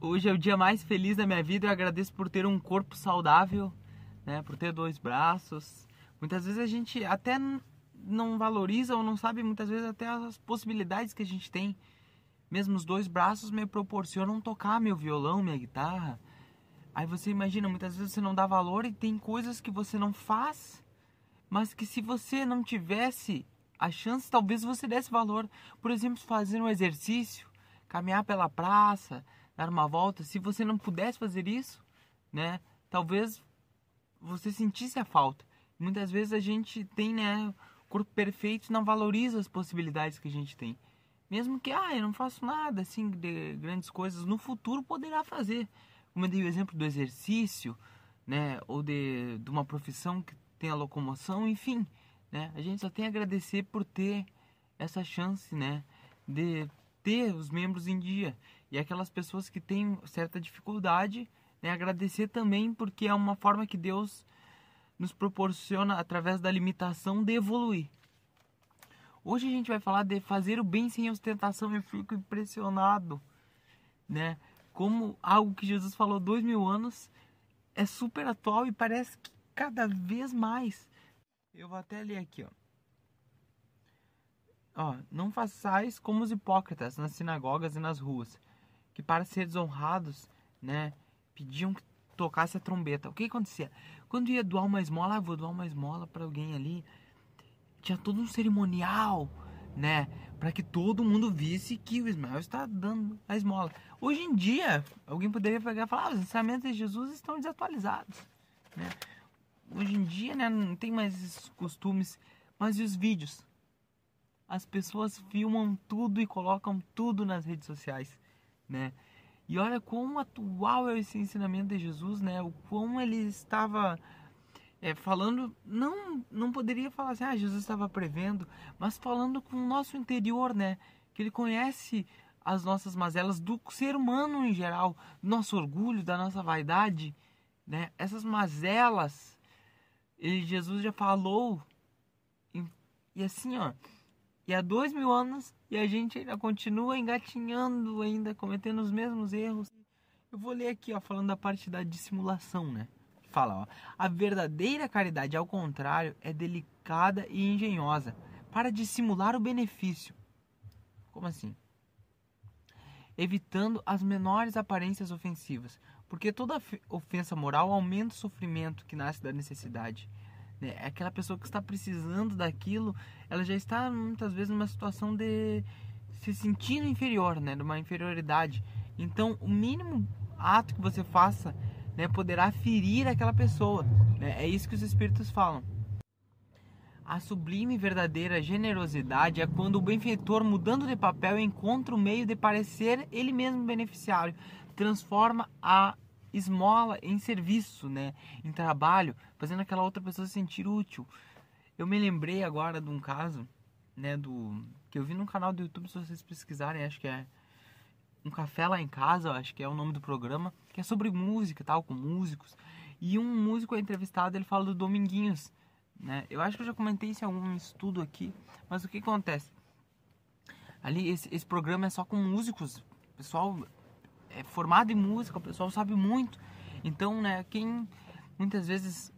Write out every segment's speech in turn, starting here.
Hoje é o dia mais feliz da minha vida. Eu agradeço por ter um corpo saudável, né? Por ter dois braços. Muitas vezes a gente até não valoriza ou não sabe muitas vezes até as possibilidades que a gente tem. Mesmo os dois braços me proporcionam tocar meu violão, minha guitarra. Aí você imagina, muitas vezes você não dá valor e tem coisas que você não faz, mas que se você não tivesse a chance, talvez você desse valor. Por exemplo, fazer um exercício, caminhar pela praça, dar uma volta, se você não pudesse fazer isso, né, talvez você sentisse a falta. Muitas vezes a gente tem, né, corpo perfeito e não valoriza as possibilidades que a gente tem. Mesmo que, ah, eu não faço nada assim de grandes coisas, no futuro poderá fazer. Como eu dei o exemplo do exercício, né, ou de, de uma profissão que tem a locomoção, enfim, né, a gente só tem a agradecer por ter essa chance, né, de ter os membros em dia. E aquelas pessoas que têm certa dificuldade, né, agradecer também, porque é uma forma que Deus nos proporciona, através da limitação, de evoluir. Hoje a gente vai falar de fazer o bem sem ostentação. Eu fico impressionado, né? Como algo que Jesus falou dois mil anos é super atual e parece que cada vez mais. Eu vou até ler aqui, ó. Ó, não façais como os hipócritas nas sinagogas e nas ruas, que para ser desonrados, né, pediam que tocasse a trombeta. O que acontecia? Quando ia doar uma esmola, ah, vou doar uma esmola para alguém ali, tinha todo um cerimonial, né, para que todo mundo visse que o Ismael está dando a esmola. Hoje em dia, alguém poderia pegar e falar, ah, os ensinamentos de Jesus estão desatualizados, né? Hoje em dia, né, não tem mais esses costumes, mas e os vídeos? As pessoas filmam tudo e colocam tudo nas redes sociais, né? E olha quão atual é esse ensinamento de Jesus, né? O quão ele estava é, falando, não, não poderia falar assim, ah, Jesus estava prevendo, mas falando com o nosso interior, né? Que ele conhece as nossas mazelas do ser humano em geral, do nosso orgulho, da nossa vaidade, né? Essas mazelas, ele, Jesus já falou, e, assim, ó, e há dois mil anos e a gente ainda continua engatinhando, ainda cometendo os mesmos erros. Eu vou ler aqui, ó, falando da parte da dissimulação, né? Fala, ó, a verdadeira caridade, ao contrário, é delicada e engenhosa para dissimular o benefício. Como assim? Evitando as menores aparências ofensivas, porque toda ofensa moral aumenta o sofrimento que nasce da necessidade né? Aquela pessoa que está precisando daquilo, ela já está muitas vezes numa situação de se sentindo inferior, né? De uma inferioridade. Então, o mínimo ato que você faça, né, poderá ferir aquela pessoa. Né? É isso que os espíritos falam. A sublime e verdadeira generosidade é quando o benfeitor, mudando de papel, encontra o meio de parecer ele mesmo beneficiário, transforma a esmola em serviço, né? Em trabalho, fazendo aquela outra pessoa se sentir útil. Eu me lembrei agora de um caso, né, do que eu vi num canal do YouTube, se vocês pesquisarem, acho que é um café lá em casa, acho que é o nome do programa, que é sobre música, tal, com músicos. E um músico é entrevistado, ele fala do Dominguinhos, né? Eu acho que eu já comentei isso em algum estudo aqui, mas o que acontece? Ali esse, esse programa é só com músicos, pessoal é formado em música, o pessoal sabe muito. Então, né, quem muitas vezes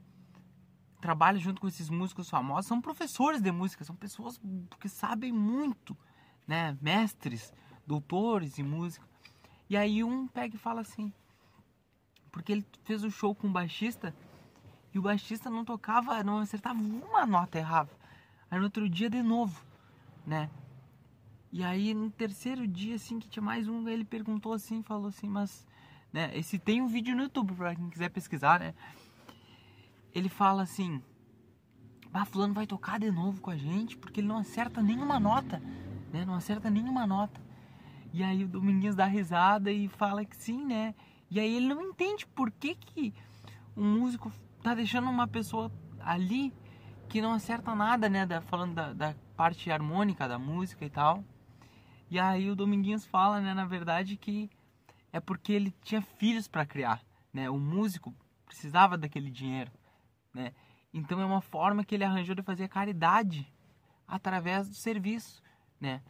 trabalha junto com esses músicos famosos são professores de música, são pessoas que sabem muito, né, mestres, doutores em música. E aí um pega e fala assim, porque ele fez o um show com o baixista e o baixista não tocava, não acertava uma nota errava. Aí no outro dia de novo, né? E aí no terceiro dia, assim, que tinha mais um, ele perguntou assim, falou assim, mas. Né, esse tem um vídeo no YouTube pra quem quiser pesquisar, né? Ele fala assim. Ah, fulano vai tocar de novo com a gente, porque ele não acerta nenhuma nota, né? Não acerta nenhuma nota. E aí o Dominguinhos dá risada e fala que sim, né? E aí ele não entende por que que um músico tá deixando uma pessoa ali que não acerta nada, né? Da, falando da, da parte harmônica da música e tal. E aí o Dominguinhos fala, né, na verdade, que é porque ele tinha filhos para criar, né? O músico precisava daquele dinheiro, né? Então é uma forma que ele arranjou de fazer caridade através do serviço, né?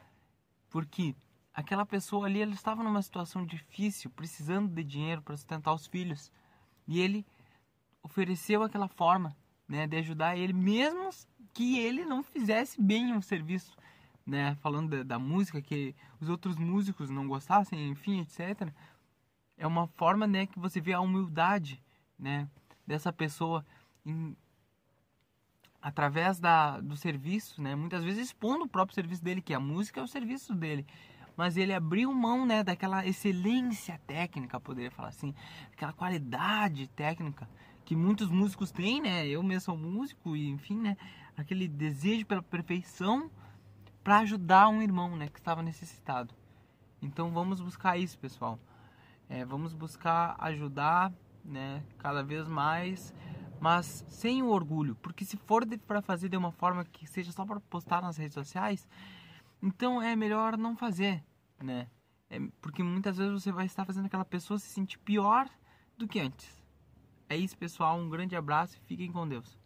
Porque aquela pessoa ali ela estava numa situação difícil, precisando de dinheiro para sustentar os filhos. E ele ofereceu aquela forma, né, de ajudar ele mesmo que ele não fizesse bem o serviço, né, falando da, da música que os outros músicos não gostassem, enfim, etc. É uma forma, né, que você vê a humildade, né, dessa pessoa em, através da, do serviço, né? Muitas vezes expondo o próprio serviço dele, que a música é o serviço dele. Mas ele abriu mão, né, daquela excelência técnica, poderia falar assim, aquela qualidade técnica que muitos músicos têm, né? Eu mesmo sou músico e, enfim, né, aquele desejo pela perfeição para ajudar um irmão, né, que estava necessitado. Então vamos buscar isso, pessoal. É, vamos buscar ajudar, né, cada vez mais mas sem o orgulho, porque se for para fazer de uma forma que seja só para postar nas redes sociais, então é melhor não fazer, né? É, porque muitas vezes você vai estar fazendo aquela pessoa se sentir pior do que antes. É isso, pessoal. Um grande abraço e fiquem com Deus.